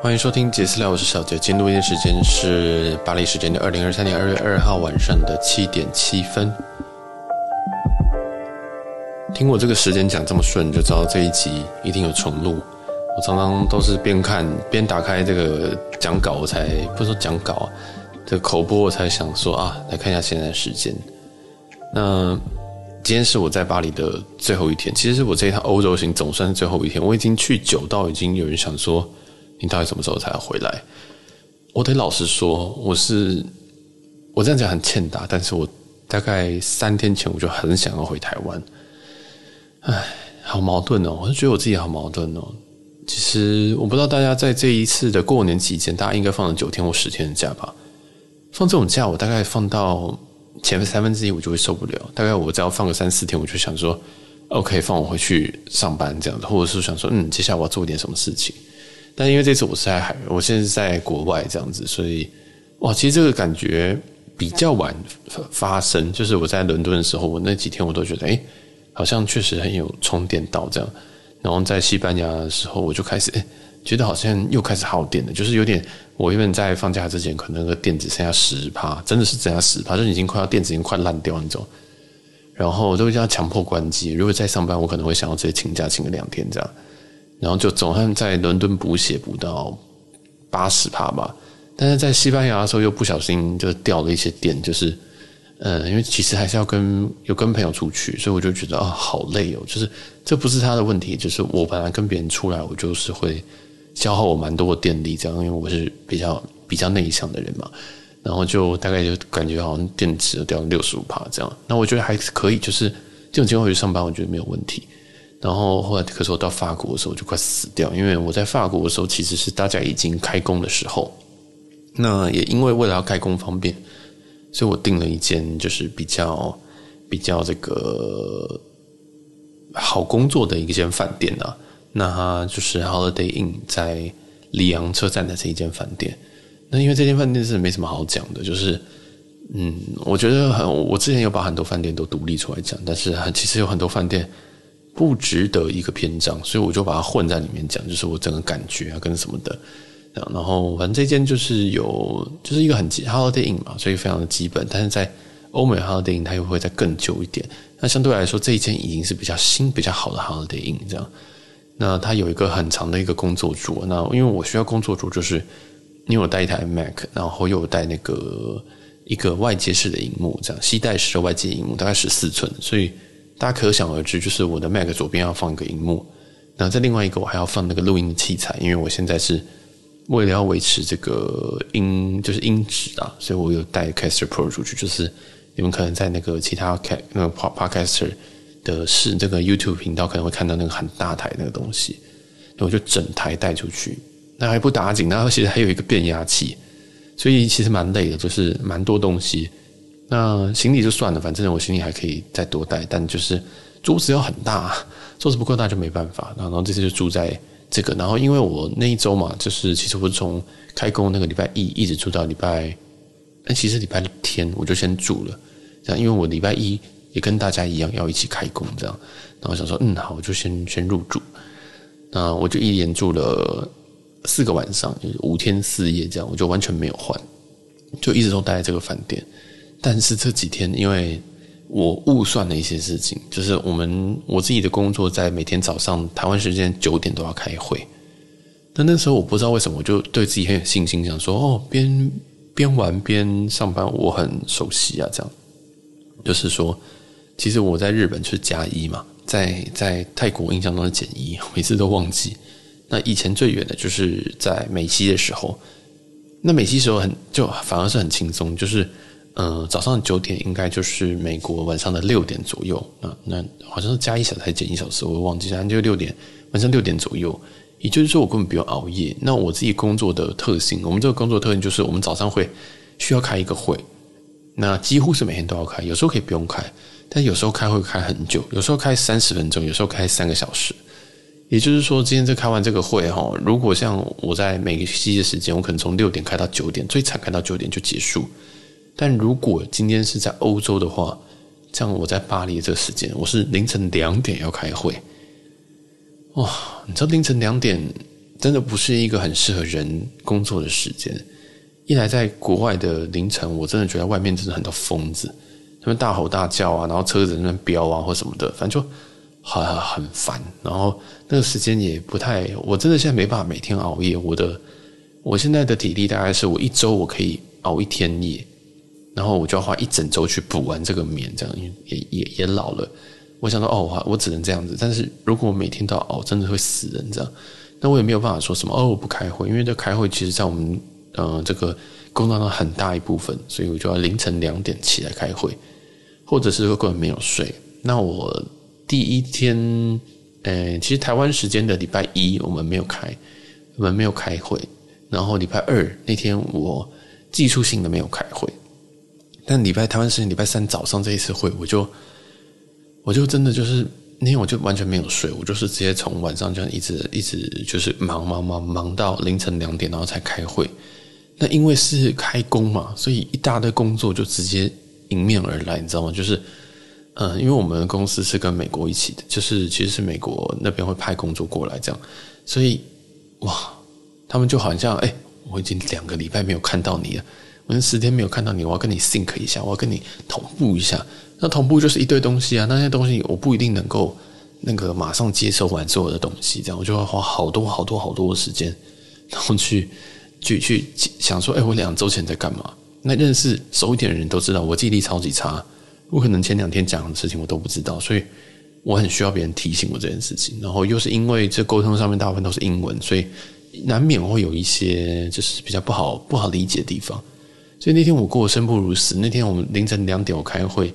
欢迎收听杰私聊，我是小杰。今天录音时间是巴黎时间的二零二三年二月二号晚上的七点七分。听我这个时间讲这么顺，就知道这一集一定有重录。我常常都是边看边打开这个讲稿，我才不说讲稿啊，这个口播我才想说啊，来看一下现在的时间。那今天是我在巴黎的最后一天，其实是我这一趟欧洲行总算是最后一天。我已经去久到已经有人想说，你到底什么时候才回来？我得老实说，我是我这样讲很欠打，但是我大概三天前我就很想要回台湾。唉，好矛盾哦！我就觉得我自己好矛盾哦。其实我不知道大家在这一次的过年期间，大家应该放了九天或十天的假吧？放这种假，我大概放到。前三分之一我就会受不了，大概我只要放个三四天，我就想说，OK，放我回去上班这样子，或者是想说，嗯，接下来我要做点什么事情。但因为这次我是在海，我现在是在国外这样子，所以哇，其实这个感觉比较晚发生。就是我在伦敦的时候，我那几天我都觉得，哎，好像确实很有充电到这样。然后在西班牙的时候，我就开始哎。觉得好像又开始耗电了，就是有点。我原本在放假之前，可能那个电只剩下十趴，真的是剩下十趴，就已经快要电池已经快烂掉那种。然后我都要强迫关机。如果在上班，我可能会想要直接请假请个两天这样。然后就总算在伦敦补血补到八十趴吧。但是在西班牙的时候又不小心就掉了一些电，就是呃，因为其实还是要跟有跟朋友出去，所以我就觉得啊、好累哦。就是这不是他的问题，就是我本来跟别人出来，我就是会。消耗我蛮多的电力，这样，因为我是比较比较内向的人嘛，然后就大概就感觉好像电池掉了六十五趴这样，那我觉得还可以，就是这种情况回去上班，我觉得没有问题。然后后来，可是我到法国的时候就快死掉，因为我在法国的时候其实是大家已经开工的时候，那也因为为了要开工方便，所以我订了一间就是比较比较这个好工作的一间饭店啊。那就是 Holiday Inn 在里昂车站的这一间饭店。那因为这间饭店是没什么好讲的，就是嗯，我觉得很，我之前有把很多饭店都独立出来讲，但是很其实有很多饭店不值得一个篇章，所以我就把它混在里面讲，就是我整个感觉啊跟什么的。然后反正这间就是有，就是一个很基 Holiday Inn 嘛，所以非常的基本。但是在欧美 Holiday Inn 它又会再更旧一点。那相对来说，这一间已经是比较新、比较好的 Holiday Inn 这样。那它有一个很长的一个工作桌，那因为我需要工作桌，就是因为我带一台 Mac，然后又带那个一个外接式的荧幕，这样携带式的外接荧幕大概十四寸，所以大家可想而知，就是我的 Mac 左边要放一个荧幕，那在另外一个我还要放那个录音的器材，因为我现在是为了要维持这个音就是音质啊，所以我有带 Caster Pro 出去，就是你们可能在那个其他开那个 Podcaster。的是这个 YouTube 频道可能会看到那个很大台那个东西，那我就整台带出去，那还不打紧，然后其实还有一个变压器，所以其实蛮累的，就是蛮多东西。那行李就算了，反正我行李还可以再多带，但就是桌子要很大，桌子不够大就没办法。然后这次就住在这个，然后因为我那一周嘛，就是其实我是从开工那个礼拜一一直住到礼拜，但其实礼拜天我就先住了，这样，因为我礼拜一。也跟大家一样要一起开工这样，然后想说，嗯，好，我就先先入住。那我就一连住了四个晚上，就是五天四夜这样，我就完全没有换，就一直都待在这个饭店。但是这几天，因为我误算了一些事情，就是我们我自己的工作在每天早上台湾时间九点都要开会。但那时候我不知道为什么，我就对自己很有信心，想说，哦，边边玩边上班，我很熟悉啊，这样，就是说。其实我在日本是加一嘛，在在泰国印象中是减一，每次都忘记。那以前最远的就是在美西的时候，那美西时候很就反而是很轻松，就是、呃、早上九点应该就是美国晚上的六点左右，那那好像是加一小时还减一小时，我忘记，反正就六点晚上六点左右。也就是说我根本不用熬夜。那我自己工作的特性，我们这个工作特性就是我们早上会需要开一个会，那几乎是每天都要开，有时候可以不用开。但有时候开会开很久，有时候开三十分钟，有时候开三个小时。也就是说，今天在开完这个会哈，如果像我在每个星期的时间，我可能从六点开到九点，最惨开到九点就结束。但如果今天是在欧洲的话，像我在巴黎这个时间，我是凌晨两点要开会。哇，你知道凌晨两点真的不是一个很适合人工作的时间。一来在国外的凌晨，我真的觉得外面真的很多疯子，他们大吼大叫啊，然后车子在那边飙啊或什么的，反正就很很烦。然后那个时间也不太，我真的现在没办法每天熬夜。我的我现在的体力大概是我一周我可以熬一天夜，然后我就要花一整周去补完这个眠，这样因为也也也老了。我想说哦，我我只能这样子。但是如果我每天都要熬，真的会死人这样。那我也没有办法说什么哦，我不开会，因为这开会其实在我们。呃，这个工作上很大一部分，所以我就要凌晨两点起来开会，或者是根本没有睡。那我第一天，呃，其实台湾时间的礼拜一我们没有开，我们没有开会。然后礼拜二那天我技术性的没有开会，但礼拜台湾时间礼拜三早上这一次会，我就我就真的就是那天我就完全没有睡，我就是直接从晚上这样一直一直就是忙忙忙忙到凌晨两点，然后才开会。那因为是开工嘛，所以一大堆工作就直接迎面而来，你知道吗？就是，嗯，因为我们公司是跟美国一起的，就是其实是美国那边会派工作过来这样，所以哇，他们就好像哎，我已经两个礼拜没有看到你了，我十天没有看到你，我要跟你 sync 一下，我要跟你同步一下。那同步就是一堆东西啊，那些东西我不一定能够那个马上接收完所有的东西，这样我就要花好多好多好多的时间，然后去。去去想说，哎，我两周前在干嘛？那认识熟一点的人都知道，我记忆力超级差，我可能前两天讲的事情我都不知道，所以我很需要别人提醒我这件事情。然后又是因为这沟通上面大部分都是英文，所以难免会有一些就是比较不好不好理解的地方。所以那天我过得生不如死。那天我们凌晨两点我开会，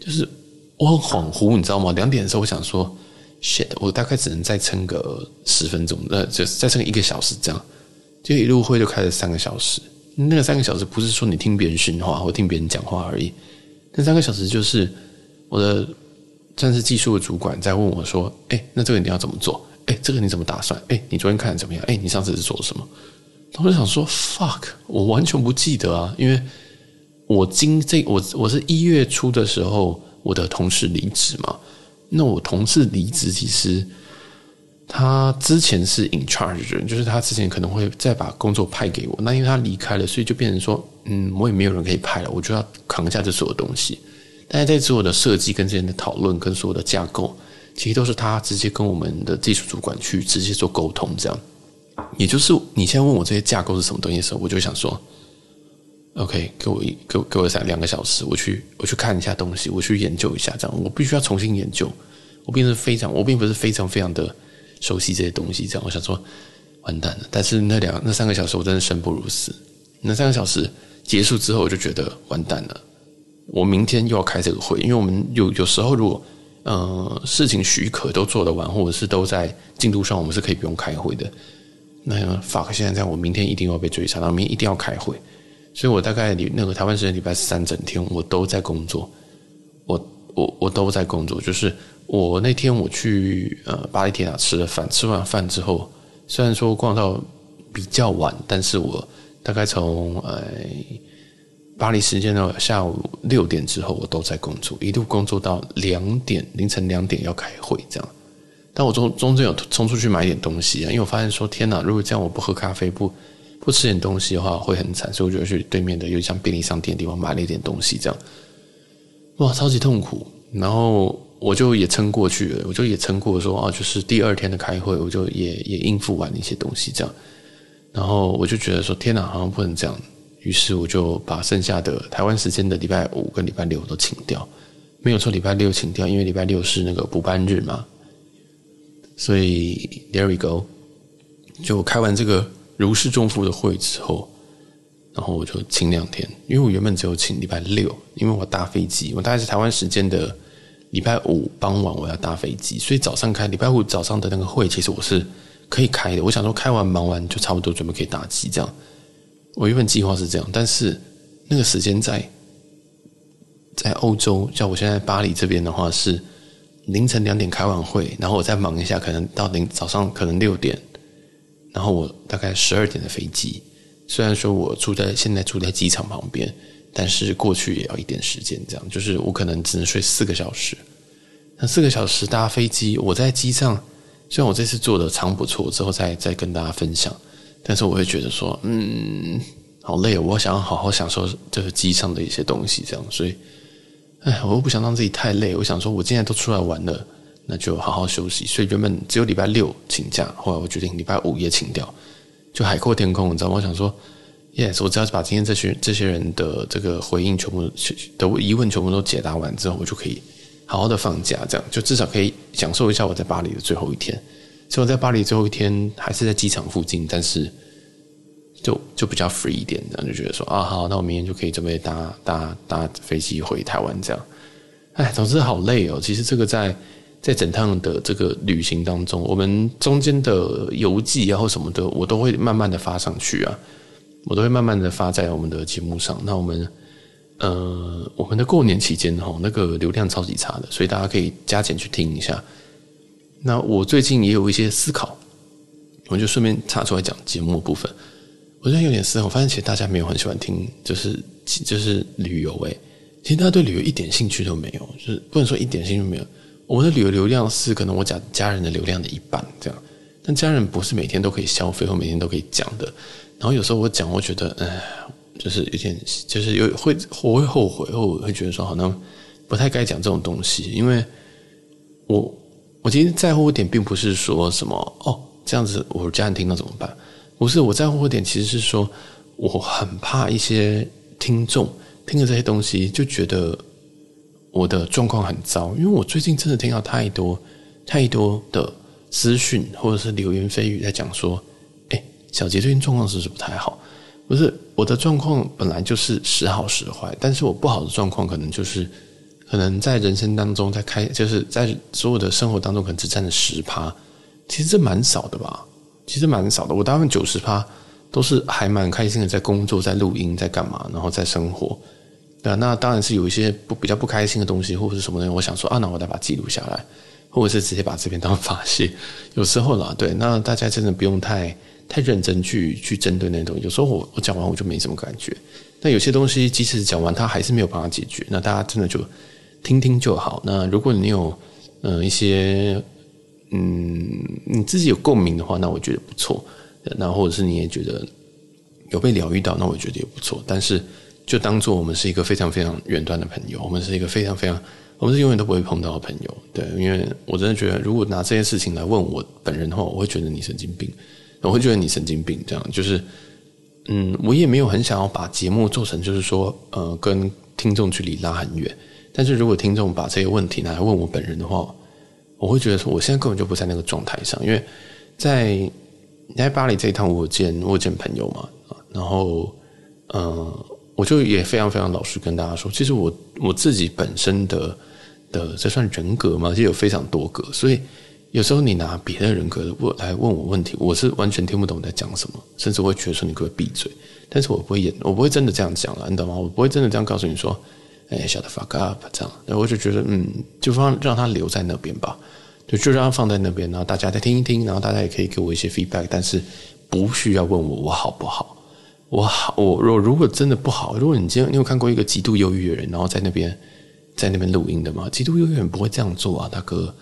就是我很恍惚，你知道吗？两点的时候我想说，shit，我大概只能再撑个十分钟，呃，就再撑一个小时这样。就一路会就开了三个小时，那个三个小时不是说你听别人训话或听别人讲话而已，那三个小时就是我的算是技术的主管在问我说：“哎，那这个你要怎么做？哎，这个你怎么打算？哎，你昨天看的怎么样？哎，你上次是做了什么？”我就想说：“fuck，我完全不记得啊，因为我今这我我是一月初的时候，我的同事离职嘛，那我同事离职其实。”他之前是 in charge 人，就是他之前可能会再把工作派给我。那因为他离开了，所以就变成说，嗯，我也没有人可以派了，我就要扛下这所有东西。但是在所有的设计跟之前的讨论跟所有的架构，其实都是他直接跟我们的技术主管去直接做沟通，这样。也就是你现在问我这些架构是什么东西的时候，我就想说，OK，给我一给我给我三两个小时，我去我去看一下东西，我去研究一下，这样我必须要重新研究。我并不是非常，我并不是非常非常的。熟悉这些东西，这样我想说，完蛋了。但是那两那三个小时，我真的生不如死。那三个小时结束之后，我就觉得完蛋了。我明天又要开这个会，因为我们有有时候如果呃事情许可都做得完，或者是都在进度上，我们是可以不用开会的。那 fuck，现在这样，我明天一定要被追查，然后明天一定要开会。所以我大概那个台湾时间礼拜三整天，我都在工作。我我我都在工作，就是。我那天我去呃巴黎铁塔吃了饭，吃完饭之后，虽然说逛到比较晚，但是我大概从呃巴黎时间的下午六点之后，我都在工作，一路工作到两点凌晨两点要开会这样。但我中中间有冲出去买一点东西啊，因为我发现说天哪，如果这样我不喝咖啡不不吃点东西的话会很惨，所以我就去对面的有像便利商店的地方买了一点东西这样。哇，超级痛苦，然后。我就也撑过去了，我就也撑过说啊，就是第二天的开会，我就也也应付完一些东西这样，然后我就觉得说天哪，好像不能这样，于是我就把剩下的台湾时间的礼拜五跟礼拜六都请掉，没有说礼拜六请掉，因为礼拜六是那个补班日嘛，所以 there we go，就开完这个如释重负的会之后，然后我就请两天，因为我原本只有请礼拜六，因为我搭飞机，我大概是台湾时间的。礼拜五傍晚我要搭飞机，所以早上开。礼拜五早上的那个会，其实我是可以开的。我想说开完忙完就差不多准备可以打机这样。我原本计划是这样，但是那个时间在在欧洲，像我现在巴黎这边的话是凌晨两点开完会，然后我再忙一下，可能到凌早上可能六点，然后我大概十二点的飞机。虽然说我住在现在住在机场旁边。但是过去也要一点时间，这样就是我可能只能睡四个小时。那四个小时搭飞机，我在机上虽然我这次做的长不错，之后再再跟大家分享，但是我会觉得说，嗯，好累哦，我想要好好享受这个机上的一些东西，这样，所以，哎，我又不想让自己太累，我想说，我今天都出来玩了，那就好好休息。所以原本只有礼拜六请假，后来我决定礼拜五也请掉，就海阔天空，你知道吗？我想说，yes，我只要把今天这些这些人的这个回应全部的疑问全部都解答完之后，我就可以。好好的放假，这样就至少可以享受一下我在巴黎的最后一天。所以我在巴黎最后一天还是在机场附近，但是就就比较 free 一点，这样就觉得说啊，好，那我明天就可以准备搭搭搭飞机回台湾，这样。哎，总之好累哦。其实这个在在整趟的这个旅行当中，我们中间的游记然后什么的，我都会慢慢的发上去啊，我都会慢慢的发在我们的节目上。那我们。呃，我们的过年期间哈，那个流量超级差的，所以大家可以加减去听一下。那我最近也有一些思考，我就顺便插出来讲节目部分。我最近有点思考，我发现其实大家没有很喜欢听，就是就是旅游诶，其实大家对旅游一点兴趣都没有，就是不能说一点兴趣都没有。我的旅游流量是可能我讲家人的流量的一半这样，但家人不是每天都可以消费或每天都可以讲的。然后有时候我讲，我觉得，哎。就是有点，就是有会我会后悔，我会觉得说，好像不太该讲这种东西，因为我我其实在乎一点，并不是说什么哦这样子，我家人听到怎么办？不是我在乎的点，其实是说我很怕一些听众听了这些东西就觉得我的状况很糟，因为我最近真的听到太多太多的资讯或者是流言蜚语在讲说，哎，小杰最近状况是不是不太好？不是我的状况本来就是时好时坏，但是我不好的状况可能就是，可能在人生当中，在开就是在所有的生活当中，可能只占了十趴，其实这蛮少的吧？其实蛮少的。我大部分九十趴都是还蛮开心的，在工作、在录音、在干嘛，然后在生活。对，那当然是有一些不比较不开心的东西，或者是什么东西，我想说啊，那我再把它记录下来，或者是直接把这边当发泄。有时候啦，对，那大家真的不用太。太认真去去针对那些东西，有时候我我讲完我就没什么感觉。但有些东西即使讲完，它还是没有办法解决。那大家真的就听听就好。那如果你有嗯、一些嗯你自己有共鸣的话，那我觉得不错。那或者是你也觉得有被疗愈到，那我觉得也不错。但是就当做我们是一个非常非常远端的朋友，我们是一个非常非常我们是永远都不会碰到的朋友。对，因为我真的觉得，如果拿这件事情来问我本人的话，我会觉得你神经病。我会觉得你神经病，这样就是，嗯，我也没有很想要把节目做成，就是说，呃，跟听众距离拉很远。但是如果听众把这些问题拿来问我本人的话，我会觉得说，我现在根本就不在那个状态上，因为在你在巴黎这一趟，我见我见朋友嘛，然后，呃，我就也非常非常老实跟大家说，其实我我自己本身的的这算人格嘛，就有非常多个，所以。有时候你拿别的人格问来问我问题，我是完全听不懂你在讲什么，甚至会觉得说你可不可以闭嘴？但是我不会演，我不会真的这样讲了，你懂吗？我不会真的这样告诉你说，哎，shut the fuck up 这样。然后我就觉得，嗯，就放让他留在那边吧，就就让他放在那边，然后大家再听一听，然后大家也可以给我一些 feedback，但是不需要问我我好不好？我好，我如如果真的不好，如果你今天你有看过一个极度忧郁的人，然后在那边在那边录音的吗？极度忧郁的人不会这样做啊，大哥。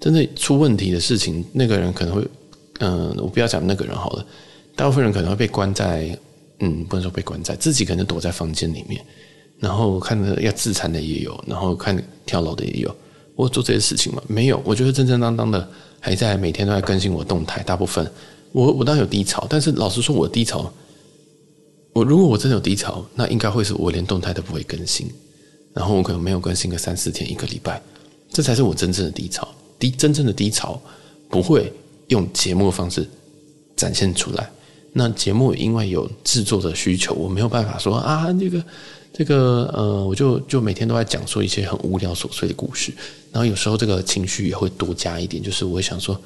真的出问题的事情，那个人可能会，嗯、我不要讲那个人好了。大部分人可能会被关在，嗯，不能说被关在，自己可能躲在房间里面，然后看着要自残的也有，然后看跳楼的也有。我做这些事情吗？没有。我觉得正正当当的还在每天都在更新我动态。大部分我我当然有低潮，但是老实说，我低潮，我如果我真的有低潮，那应该会是我连动态都不会更新，然后我可能没有更新个三四天一个礼拜，这才是我真正的低潮。低真正的低潮不会用节目的方式展现出来。那节目因为有制作的需求，我没有办法说啊，这个这个呃，我就就每天都在讲说一些很无聊琐碎的故事。然后有时候这个情绪也会多加一点，就是我会想说，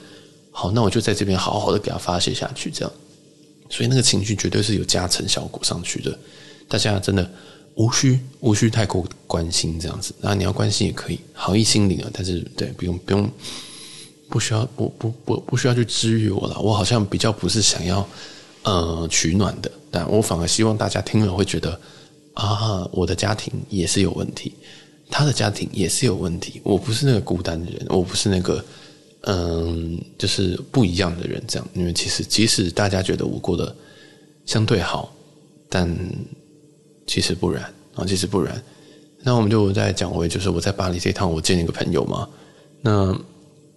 好，那我就在这边好好的给他发泄下去，这样。所以那个情绪绝对是有加成效果上去的。大家真的。无需无需太过关心这样子，那你要关心也可以，好意心领啊。但是对，不用不用，不需要，不不不不需要去治愈我了。我好像比较不是想要呃取暖的，但我反而希望大家听了会觉得啊，我的家庭也是有问题，他的家庭也是有问题。我不是那个孤单的人，我不是那个嗯，就是不一样的人这样。因为其实即使大家觉得我过得相对好，但其实不然啊，其实不然。那我们就再讲回，就是我在巴黎这一趟，我见了一个朋友嘛。那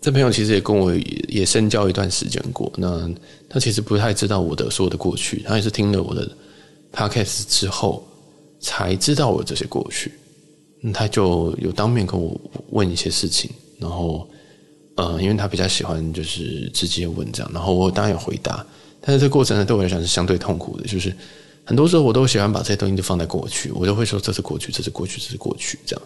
这朋友其实也跟我也深交一段时间过。那他其实不太知道我的所有的过去，他也是听了我的 podcast 之后才知道我这些过去。他就有当面跟我问一些事情，然后呃，因为他比较喜欢就是直接问这样，然后我当然有回答。但是这个过程呢，对我来讲是相对痛苦的，就是很多时候我都喜欢把这些东西都放在过去，我就会说这是过去，这是过去，这是过去，这样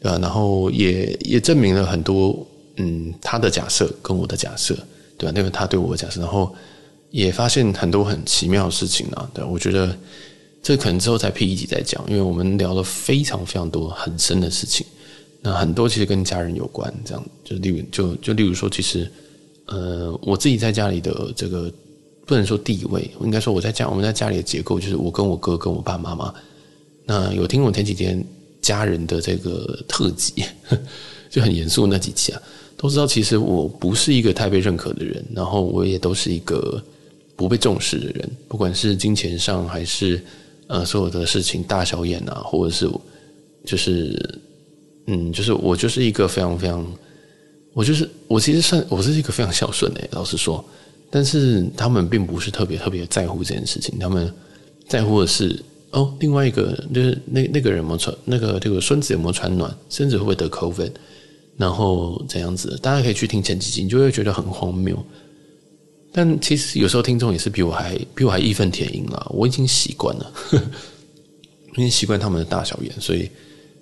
对吧？然后也也证明了很多。嗯，他的假设跟我的假设，对吧？那个他对我的假设，然后也发现很多很奇妙的事情啊。对，我觉得这可能之后再 P 一集再讲，因为我们聊了非常非常多很深的事情。那很多其实跟家人有关，这样就例如就就例如说，其实呃，我自己在家里的这个不能说地位，应该说我在家我们在家里的结构，就是我跟我哥跟我爸妈妈。那有听我前几天家人的这个特辑，就很严肃那几期啊。都知道，其实我不是一个太被认可的人，然后我也都是一个不被重视的人，不管是金钱上还是呃所有的事情大小眼啊，或者是就是嗯，就是我就是一个非常非常，我就是我其实算我是一个非常孝顺的，老实说，但是他们并不是特别特别在乎这件事情，他们在乎的是哦，另外一个就是那那个人有没有传那个这个孙子有没有传暖，孙子会不会得 COVID。然后怎样子，大家可以去听前几集，你就会觉得很荒谬。但其实有时候听众也是比我还比我还义愤填膺啦，我已经习惯了，呵 呵已经习惯他们的大小眼，所以，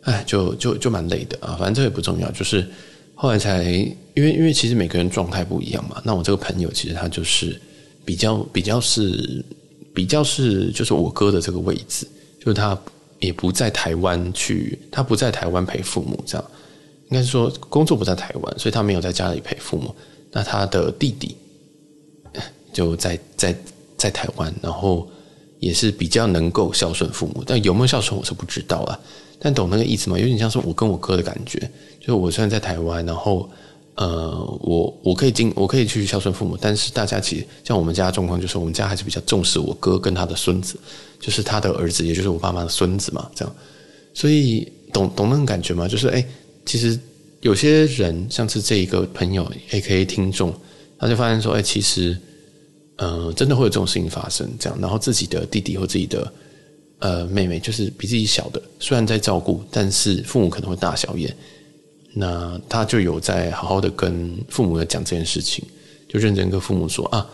哎，就就就蛮累的啊。反正这也不重要，就是后来才因为因为其实每个人状态不一样嘛。那我这个朋友其实他就是比较比较是比较是就是我哥的这个位置，就是他也不在台湾去，他不在台湾陪父母这样。应该是说工作不在台湾，所以他没有在家里陪父母。那他的弟弟就在在在台湾，然后也是比较能够孝顺父母。但有没有孝顺，我是不知道啊。但懂那个意思吗？有点像是我跟我哥的感觉，就是我虽然在台湾，然后呃，我我可以经，我可以去孝顺父母，但是大家其实像我们家的状况，就是我们家还是比较重视我哥跟他的孙子，就是他的儿子，也就是我爸妈的孙子嘛，这样。所以懂懂那种感觉吗？就是哎。其实有些人，像是这一个朋友，AKA 听众，他就发现说：“哎，其实，呃，真的会有这种事情发生，这样。然后自己的弟弟或自己的呃妹妹，就是比自己小的，虽然在照顾，但是父母可能会大小眼。那他就有在好好的跟父母讲这件事情，就认真跟父母说啊，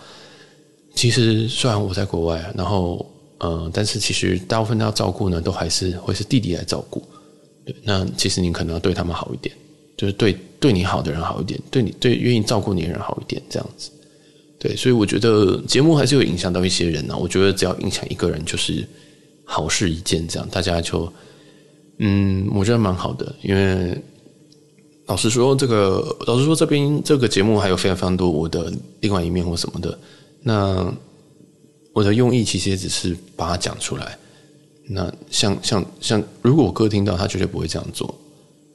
其实虽然我在国外，然后呃，但是其实大部分要照顾呢，都还是会是弟弟来照顾。”那其实你可能要对他们好一点，就是对对你好的人好一点，对你对愿意照顾你的人好一点，这样子。对，所以我觉得节目还是有影响到一些人呢、我觉得只要影响一个人，就是好事一件，这样大家就嗯，我觉得蛮好的。因为老实说，这个老实说，这边这个节目还有非常非常多我的另外一面或什么的。那我的用意其实也只是把它讲出来。那像像像，如果我哥听到，他绝对不会这样做。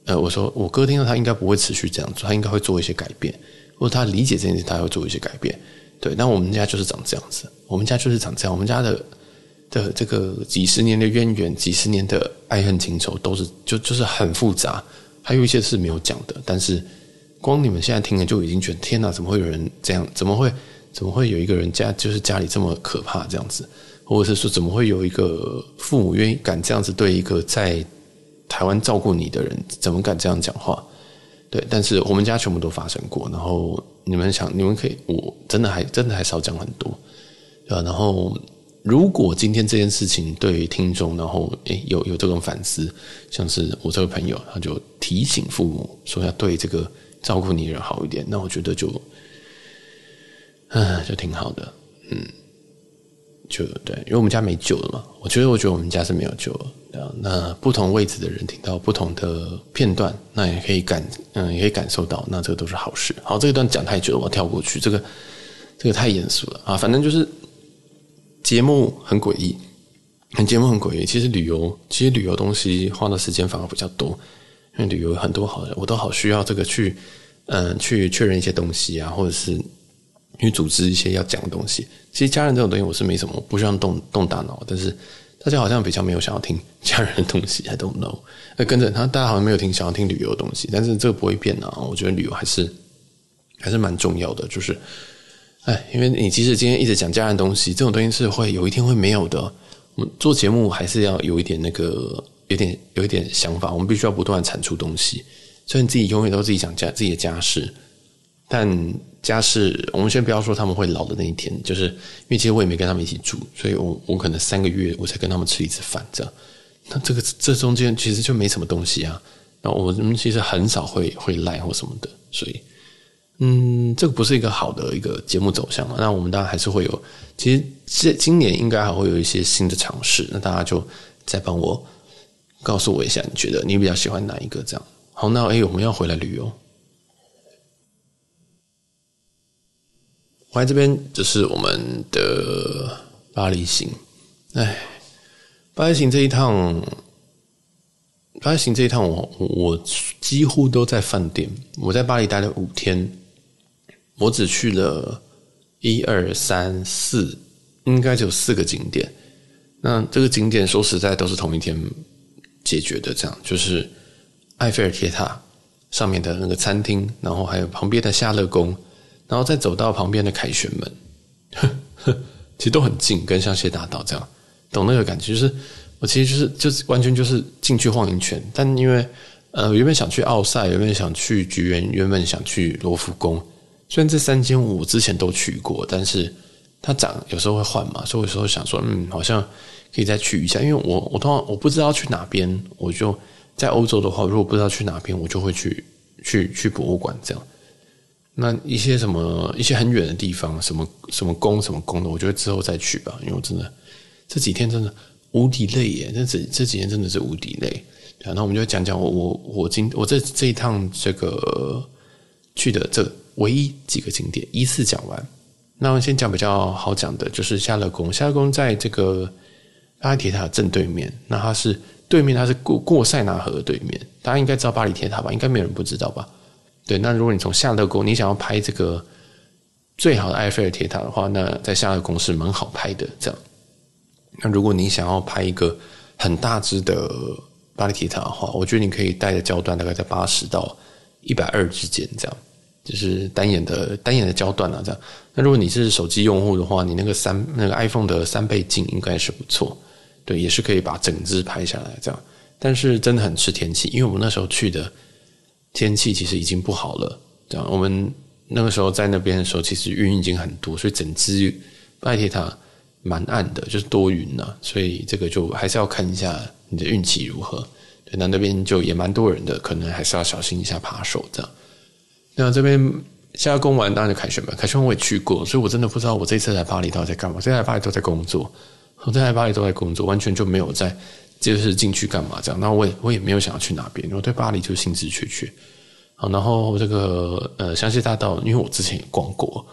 呃，我说我哥听到，他应该不会持续这样做，他应该会做一些改变，或者他理解这件事，他会做一些改变。对，那我们家就是长这样子，我们家就是长这样，我们家的的这个几十年的渊源，几十年的爱恨情仇，都是就就是很复杂，还有一些是没有讲的。但是光你们现在听了，就已经觉得天哪，怎么会有人这样？怎么会怎么会有一个人家就是家里这么可怕这样子？或者是说，怎么会有一个父母愿意敢这样子对一个在台湾照顾你的人，怎么敢这样讲话？对，但是我们家全部都发生过。然后你们想，你们可以，我真的还真的还少讲很多，对吧？然后如果今天这件事情对听众，然后诶有有这种反思，像是我这个朋友，他就提醒父母说要对这个照顾你的人好一点，那我觉得就，嗯，就挺好的，嗯。就对，因为我们家没救了嘛。我觉得，我觉得我们家是没有救了。对啊，那不同位置的人听到不同的片段，那也可以感，嗯，也可以感受到，那这个都是好事。好，这一段讲太久了，我跳过去。这个，这个太严肃了啊。反正就是节目很诡异，很节目很诡异。其实旅游，其实旅游东西花的时间反而比较多，因为旅游很多好的，我都好需要这个去，嗯、去确认一些东西啊，或者是去组织一些要讲的东西。其实家人这种东西我是没什么，不需要动动大脑，但是大家好像比较没有想要听家人的东西，I don't know。那跟着他，大家好像没有听想要听旅游的东西，但是这个不会变啊。我觉得旅游还是还是蛮重要的，就是。哎，因为你即使今天一直讲家人东西，这种东西是会有一天会没有的。我们做节目还是要有一点那个，有点有一点想法。我们必须要不断产出东西。虽然自己永远都自己讲家自己的家事，但家事我们先不要说他们会老的那一天，就是因为其实我也没跟他们一起住，所以我我可能三个月我才跟他们吃一次饭这样。那这个这中间其实就没什么东西啊。那我们其实很少会会赖或什么的，所以。嗯，这个不是一个好的一个节目走向嘛。那我们当然还是会有，其实这今年应该还会有一些新的尝试。那大家就再帮我告诉我一下，你觉得你比较喜欢哪一个？这样好，那哎，我们要回来旅游。我来这边就是我们的巴黎行。哎，巴黎行这一趟，巴黎行这一趟我，我我几乎都在饭店。我在巴黎待了五天。我只去了一二三四，应该就四个景点。那这个景点说实在都是同一天解决的，这样就是埃菲尔铁塔上面的那个餐厅，然后还有旁边的夏乐宫，然后再走到旁边的凯旋门，呵呵，其实都很近，跟香榭大道这样，懂那个感觉？就是我其实就是就是完全就是进去晃一圈，但因为呃原本想去奥赛，原本想去橘园，原本想去罗浮宫。虽然这三间我之前都去过，但是它长有时候会换嘛，所以有时候想说，嗯，好像可以再去一下。因为我我通常我不知道去哪边，我就在欧洲的话，如果不知道去哪边，我就会去去去博物馆这样。那一些什么一些很远的地方，什么什么宫什么宫的，我觉得之后再去吧。因为我真的这几天真的无敌累耶，这这这几天真的是无敌累。对啊，那我们就讲讲我我我今我这这一趟这个去的这。唯一几个景点依次讲完，那我先讲比较好讲的，就是夏乐宫。夏乐宫在这个巴黎铁塔正对面，那它是对面，它是过过塞纳河的对面。大家应该知道巴黎铁塔吧？应该没有人不知道吧？对，那如果你从夏乐宫，你想要拍这个最好的埃菲尔铁塔的话，那在夏乐宫是蛮好拍的。这样，那如果你想要拍一个很大只的巴黎铁塔的话，我觉得你可以带的焦段大概在八十到一百二之间，这样。就是单眼的单眼的焦段啊，这样。那如果你是手机用户的话，你那个三那个 iPhone 的三倍镜应该是不错，对，也是可以把整只拍下来这样。但是真的很吃天气，因为我们那时候去的天气其实已经不好了，这样。我们那个时候在那边的时候，其实云已经很多，所以整只巴黎铁塔蛮暗的，就是多云呐。所以这个就还是要看一下你的运气如何。对，那那边就也蛮多人的，可能还是要小心一下扒手这样。那这边夏宫完，当然就凯旋门。凯旋门我也去过，所以我真的不知道我这次来巴黎到底在干嘛。这次来巴黎都在工作，我这在巴黎都在工作，完全就没有在就是进去干嘛这样。那我也我也没有想要去哪边，我对巴黎就兴致缺缺。好，然后这个呃香榭大道，因为我之前也逛过，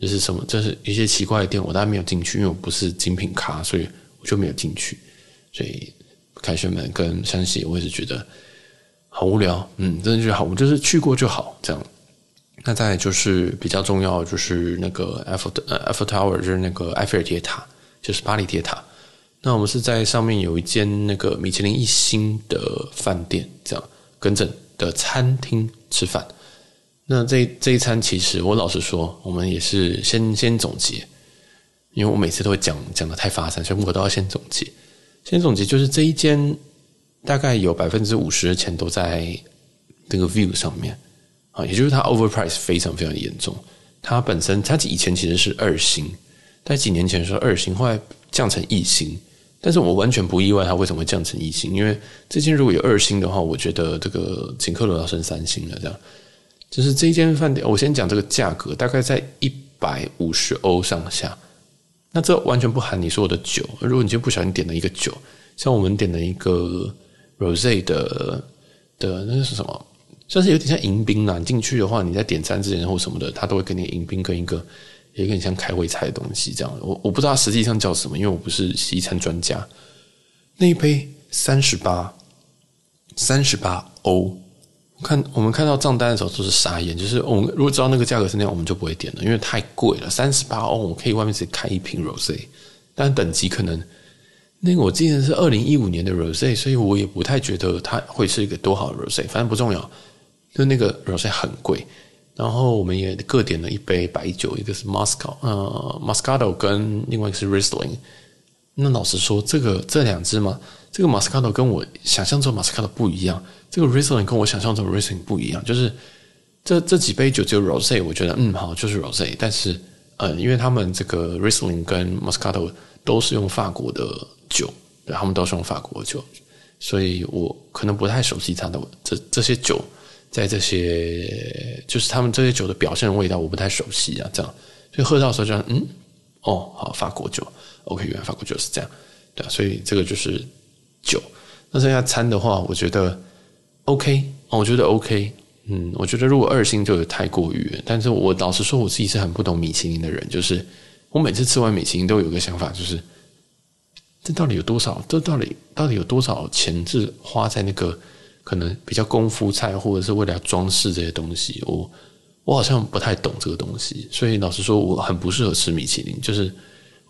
就是什么就是一些奇怪的店，我当然没有进去，因为我不是精品咖，所以我就没有进去。所以凯旋门跟香榭，我也是觉得好无聊。嗯，真的觉得好，我就是去过就好这样。那再就是比较重要，就是那个 Eiffel 呃 Eiffel Tower，就是那个埃菲尔铁塔，就是巴黎铁塔。那我们是在上面有一间那个米其林一星的饭店，这样跟着的餐厅吃饭。那这这一餐其实我老实说，我们也是先先总结，因为我每次都会讲讲得太发散，所以我都要先总结。先总结就是这一间大概有百分之五十的钱都在这个 view 上面。啊，也就是它 overprice 非常非常严重。它本身它以前其实是二星，在几年前是二星，后来降成一星。但是我完全不意外它为什么会降成一星，因为这间如果有二星的话，我觉得这个请客楼要升三星了。这样，就是这间饭店，我先讲这个价格，大概在一百五十欧上下。那这完全不含你说我的酒。如果你就不小心点了一个酒，像我们点了一个 rose 的的那是什么？算是有点像迎宾啦，你进去的话，你在点餐之前或什么的，他都会给你迎宾跟一个，有点像开胃菜的东西这样。我我不知道它实际上叫什么，因为我不是西餐专家。那一杯三十八，三十八欧，看我们看到账单的时候都是傻眼，就是我们如果知道那个价格是那样，我们就不会点了，因为太贵了，三十八欧，我可以外面直接开一瓶 rose，但等级可能那个我记得是二零一五年的 rose，所以我也不太觉得它会是一个多好的 rose，反正不重要，就那个 rose 很贵，然后我们也各点了一杯白酒，一个是 Moscow，呃，Moscato 跟另外一个是 Riesling。那老实说，这个这两支嘛，这个 Moscato 跟我想象中 Moscato 不一样，这个 Riesling 跟我想象中 risling 不一样，就是这这几杯酒只有 Rosé，我觉得嗯好，就是 Rosé，但是呃，因为他们这个 Riesling 跟 Moscato 都是用法国的酒，对，他们都是用法国的酒，所以我可能不太熟悉它的这这些酒，在这些就是他们这些酒的表现味道，我不太熟悉啊，这样，所以喝到的时候就嗯哦好法国酒。OK，原来法国酒是这样，对啊，所以这个就是酒。那剩下餐的话，我觉得 OK，我觉得 OK，嗯，我觉得如果二星就有太过于，但是我老实说，我自己是很不懂米其林的人，就是我每次吃完米其林都有一个想法，就是这到底有多少？这到底到底有多少钱是花在那个可能比较功夫菜，或者是为了装饰这些东西？我我好像不太懂这个东西，所以老实说，我很不适合吃米其林，就是。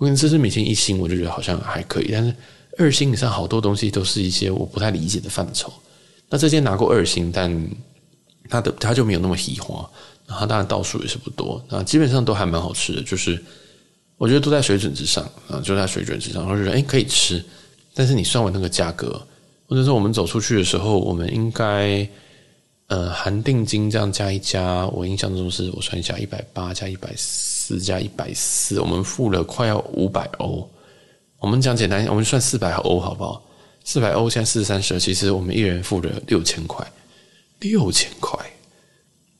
我跟这是米其林一星，我就觉得好像还可以，但是二星以上好多东西都是一些我不太理解的范畴。那这间拿过二星，但它的它就没有那么喜欢，然后当然倒数也是不多，啊，基本上都还蛮好吃的，就是我觉得都在水准之上啊，就在水准之上，然后就觉得诶可以吃，但是你算完那个价格，或者说我们走出去的时候，我们应该。呃，含定金这样加一加，我印象中是我算一下，一百八加一百四加一百四，我们付了快要五百欧。我们讲简单，我们算四百欧好不好？四百欧现在四十三十，其实我们一人付了六千块，六千块，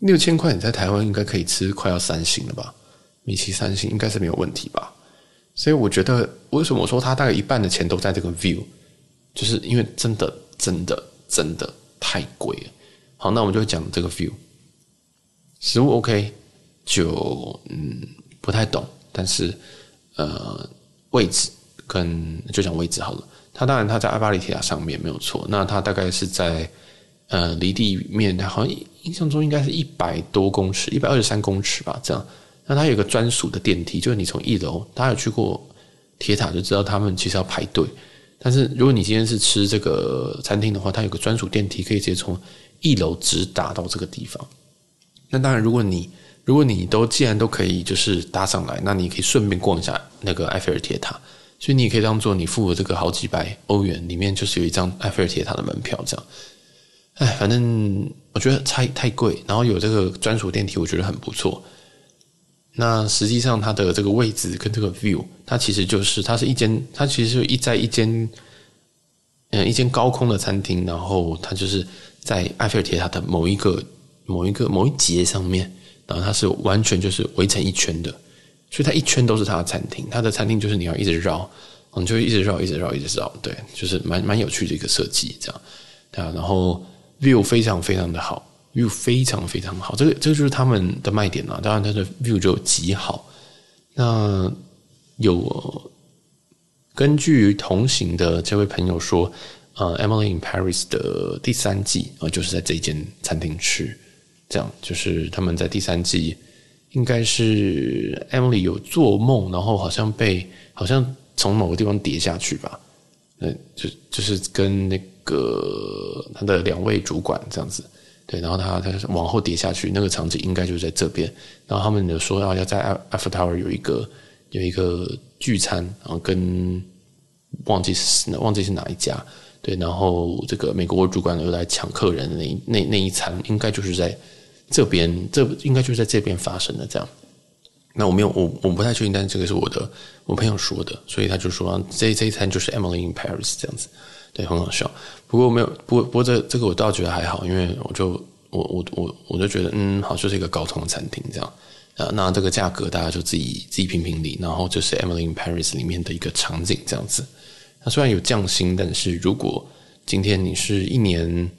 六千块，你在台湾应该可以吃快要三星了吧？米其三星应该是没有问题吧？所以我觉得，为什么我说他大概一半的钱都在这个 view，就是因为真的真的真的太贵了。好，那我们就讲这个 view，食物 OK，就嗯不太懂，但是呃位置跟就讲位置好了。它当然它在阿巴里铁塔上面没有错，那它大概是在呃离地面，好像印象中应该是一百多公尺，一百二十三公尺吧，这样。那它有个专属的电梯，就是你从一楼，大家有去过铁塔就知道，他们其实要排队。但是如果你今天是吃这个餐厅的话，它有个专属电梯，可以直接从一楼直达到这个地方，那当然，如果你如果你都既然都可以就是搭上来，那你可以顺便逛一下那个埃菲尔铁塔，所以你也可以当做你付了这个好几百欧元，里面就是有一张埃菲尔铁塔的门票这样。哎，反正我觉得太太贵，然后有这个专属电梯，我觉得很不错。那实际上它的这个位置跟这个 view，它其实就是它是一间，它其实是一在一间。嗯，一间高空的餐厅，然后它就是在埃菲尔铁塔的某一个、某一个、某一节上面，然后它是完全就是围成一圈的，所以它一圈都是它的餐厅。它的餐厅就是你要一直绕，你就一直绕、一直绕、一直绕，对，就是蛮蛮有趣的一个设计，这样，对啊。然后 view 非常非常的好，view 非常非常好，这个这个就是他们的卖点了。当然，它的 view 就极好。那有。根据同行的这位朋友说，呃，《Emily in Paris》的第三季啊，就是在这间餐厅吃，这样就是他们在第三季应该是 Emily 有做梦，然后好像被好像从某个地方跌下去吧，呃，就就是跟那个他的两位主管这样子，对，然后他他往后跌下去，那个场景应该就是在这边，然后他们有说要要在 Eiffel Tower 有一个。有一个聚餐，然后跟忘记是忘记是哪一家，对，然后这个美国主管又来抢客人的那那那一餐，应该就是在这边，这应该就是在这边发生的这样。那我没有，我我不太确定，但是这个是我的我朋友说的，所以他就说这这一餐就是 Emily in Paris 这样子，对，很好笑。不过没有，不过不过这这个我倒觉得还好，因为我就我我我我就觉得嗯，好，就是一个高通餐厅这样。呃，那这个价格大家就自己自己评评理，然后就是 Emily in Paris 里面的一个场景这样子。那虽然有降薪，但是如果今天你是一年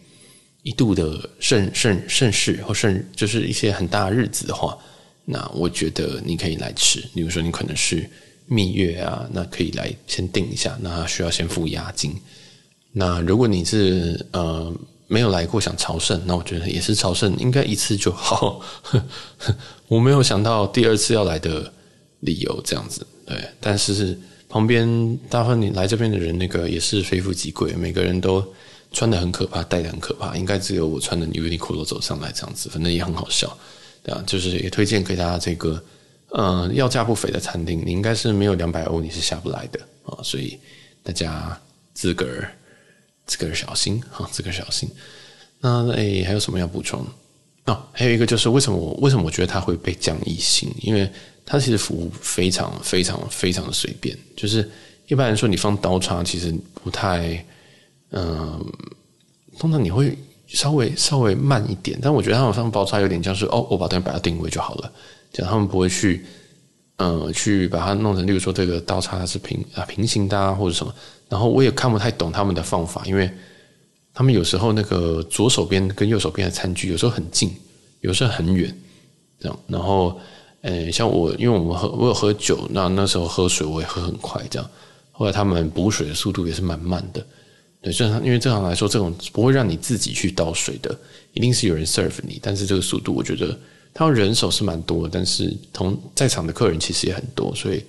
一度的盛盛盛世或盛就是一些很大日子的话，那我觉得你可以来吃。比如说你可能是蜜月啊，那可以来先订一下，那需要先付押金。那如果你是呃没有来过想朝圣，那我觉得也是朝圣，应该一次就好。我没有想到第二次要来的理由这样子，对，但是旁边大部分你来这边的人，那个也是非富即贵，每个人都穿得很可怕，戴得很可怕，应该只有我穿的优衣库走上来这样子，反正也很好笑，对啊，就是也推荐给大家这个，嗯，要价不菲的餐厅，你应该是没有两百欧你是下不来的啊，所以大家自个儿。自个儿小心哈，自个儿小心。那诶，还有什么要补充？哦，还有一个就是为什么我为什么我觉得他会被降一星？因为他其实服务非常非常非常的随便。就是一般来说，你放刀叉其实不太，嗯、通常你会稍微稍微慢一点。但我觉得他们放刀叉有点像是哦，我把东西摆到定位就好了，这样他们不会去，呃，去把它弄成，例如说这个刀叉是平啊平行的啊或者什么。然后我也看不太懂他们的方法，因为他们有时候那个左手边跟右手边的餐具有时候很近，有时候很远，这样。然后，呃，像我，因为我们喝我有喝酒，那那时候喝水我也喝很快，这样。后来他们补水的速度也是蛮慢的，对，正常，因为正常来说，这种不会让你自己去倒水的，一定是有人 serve 你。但是这个速度，我觉得他们人手是蛮多，但是同在场的客人其实也很多，所以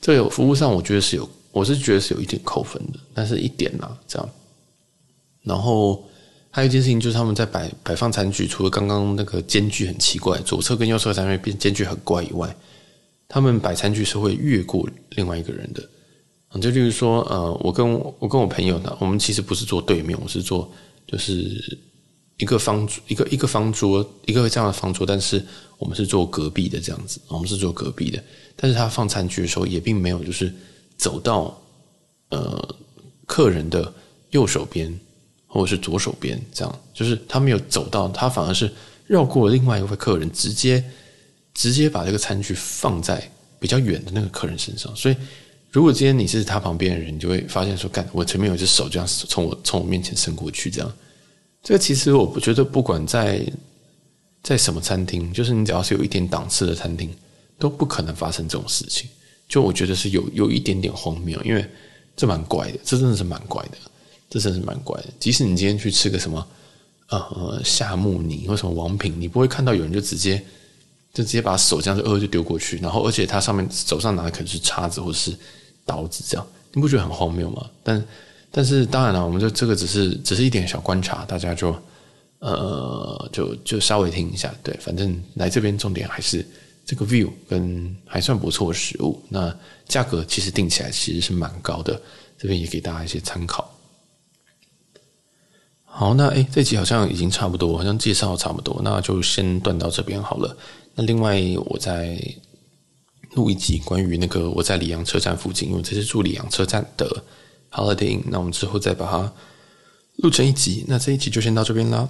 这个服务上我觉得是有。我是觉得是有一点扣分的，但是一点呐，这样。然后还有一件事情就是他们在摆摆放餐具，除了刚刚那个间距很奇怪，左侧跟右侧餐具变间距很怪以外，他们摆餐具是会越过另外一个人的。就例如说，呃，我跟我跟我朋友呢，我们其实不是坐对面，我是坐就是一个方一个一个方桌一个这样的方桌，但是我们是坐隔壁的这样子，我们是坐隔壁的。但是他放餐具的时候也并没有就是。走到呃客人的右手边或者是左手边，这样就是他没有走到，他反而是绕过另外一位客人，直接直接把这个餐具放在比较远的那个客人身上。所以，如果今天你是他旁边的人，你就会发现说：“干，我前面有一只手这样从我从我面前伸过去。”这样，这个其实我不觉得，不管在在什么餐厅，就是你只要是有一点档次的餐厅，都不可能发生这种事情。就我觉得是有有一点点荒谬，因为这蛮怪的，这真的是蛮怪的，这真的是蛮怪的。即使你今天去吃个什么呃夏目尼或什么王品，你不会看到有人就直接就直接把手这样子呃就丢过去，然后而且他上面手上拿的可能是叉子或者是刀子这样，你不觉得很荒谬吗？但但是当然了，我们就这个只是只是一点小观察，大家就呃就就稍微听一下，对，反正来这边重点还是。这个 view 跟还算不错的食物，那价格其实定起来其实是蛮高的，这边也给大家一些参考。好，那诶，这集好像已经差不多，好像介绍差不多，那就先断到这边好了。那另外，我再录一集关于那个我在里昂车站附近，因为这是住里昂车站的 Holiday Inn，那我们之后再把它录成一集。那这一集就先到这边啦。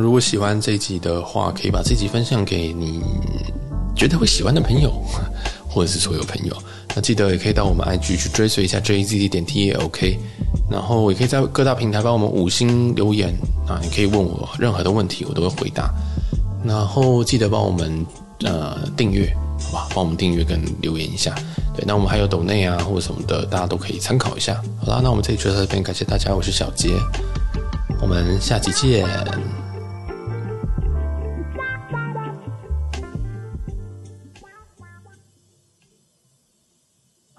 如果喜欢这一集的话，可以把这集分享给你觉得会喜欢的朋友，或者是所有朋友。那记得也可以到我们 IG 去追随一下 JZZ 点 T 也 OK。然后也可以在各大平台帮我们五星留言啊，你可以问我任何的问题，我都会回答。然后记得帮我们呃订阅，好吧？帮我们订阅跟留言一下。对，那我们还有抖内啊或者什么的，大家都可以参考一下。好啦，那我们这一集就到这边，感谢大家，我是小杰，我们下期见。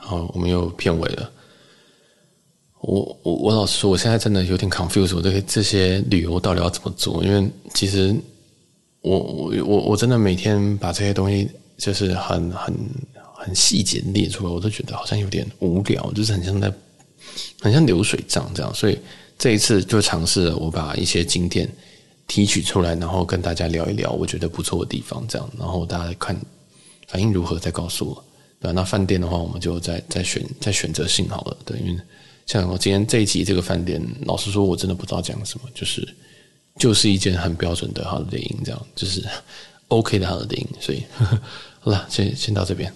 好，我们又片尾了。我我我老实说，我现在真的有点 confused，我这这些旅游到底要怎么做？因为其实我我我我真的每天把这些东西就是很很很细节列出来，我都觉得好像有点无聊，就是很像在很像流水账这样。所以这一次就尝试了，我把一些景点提取出来，然后跟大家聊一聊，我觉得不错的地方，这样，然后大家看反应如何，再告诉我。对，那饭店的话，我们就再再选再选择性好了。对，因为像我今天这一集这个饭店，老实说，我真的不知道讲什么，就是就是一件很标准的 Holiday Inn，这样就是 OK 的 Holiday Inn。所以呵 呵好了，先先到这边。